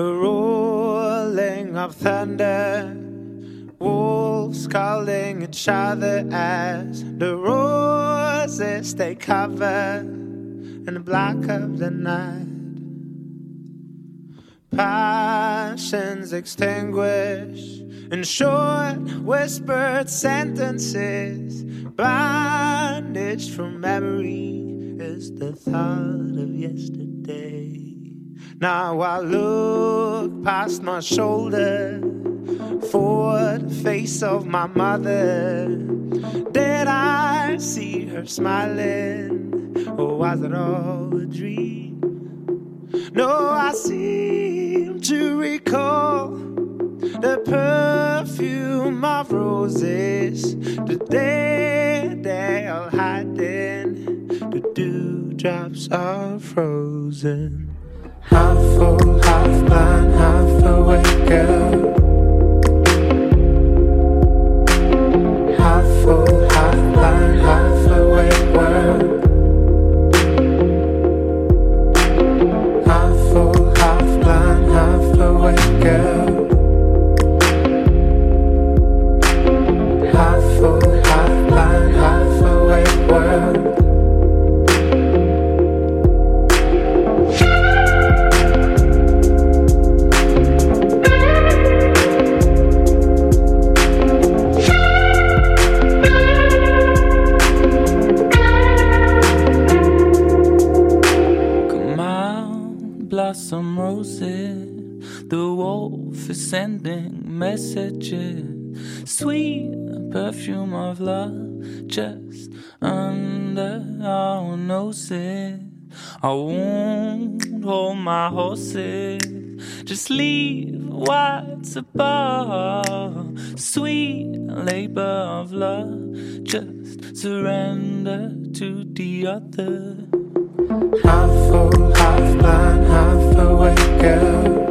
a rolling of thunder, wolves calling each other as the roses they cover in the black of the night. Passions extinguished in short whispered sentences, bandaged from memory is the thought of yesterday. Now I look past my shoulder for the face of my mother. Did I see her smiling, or was it all a dream? No, I seem to recall the perfume of roses, the day they are hiding, the dewdrops are frozen. Half full, half blind, half awake girl. Half full, half blind, half awake world. Half full, half blind, half awake girl. Sending messages. Sweet perfume of love just under our noses. I won't hold my horses. Just leave what's above. Sweet labor of love. Just surrender to the other. Half full, half blind, half awake girl.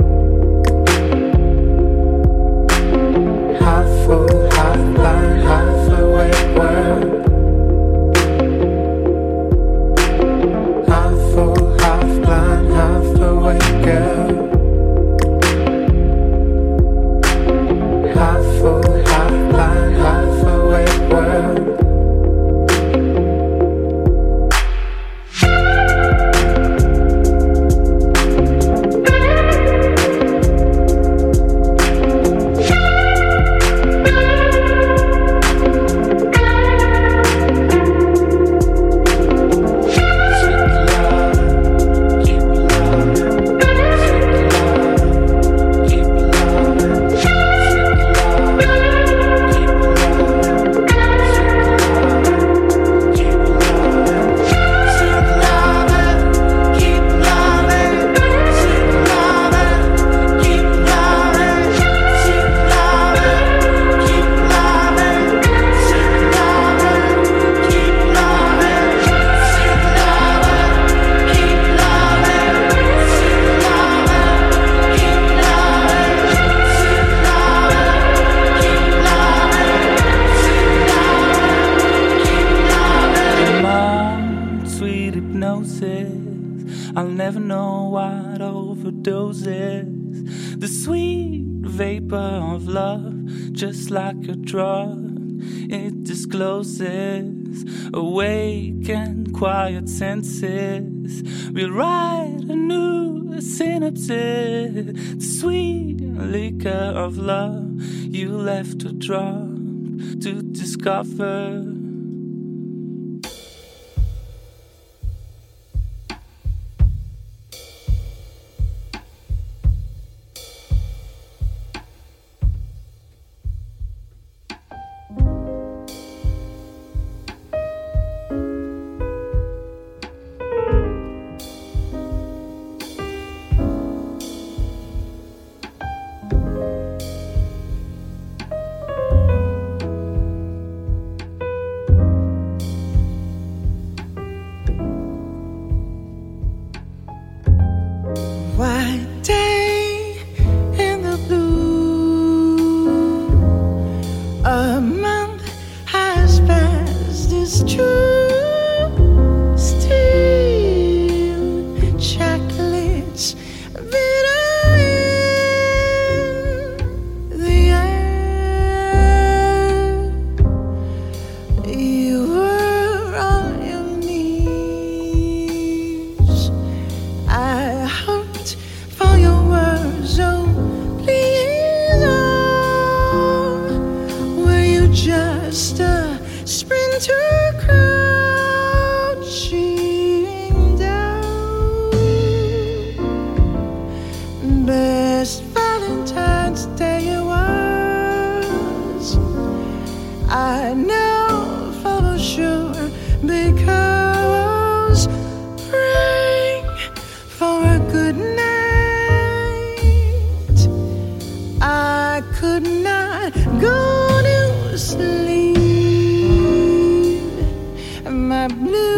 Quiet senses. We'll write a new synopsis. The sweet liquor of love, you left a drop to discover. blue.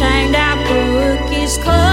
You're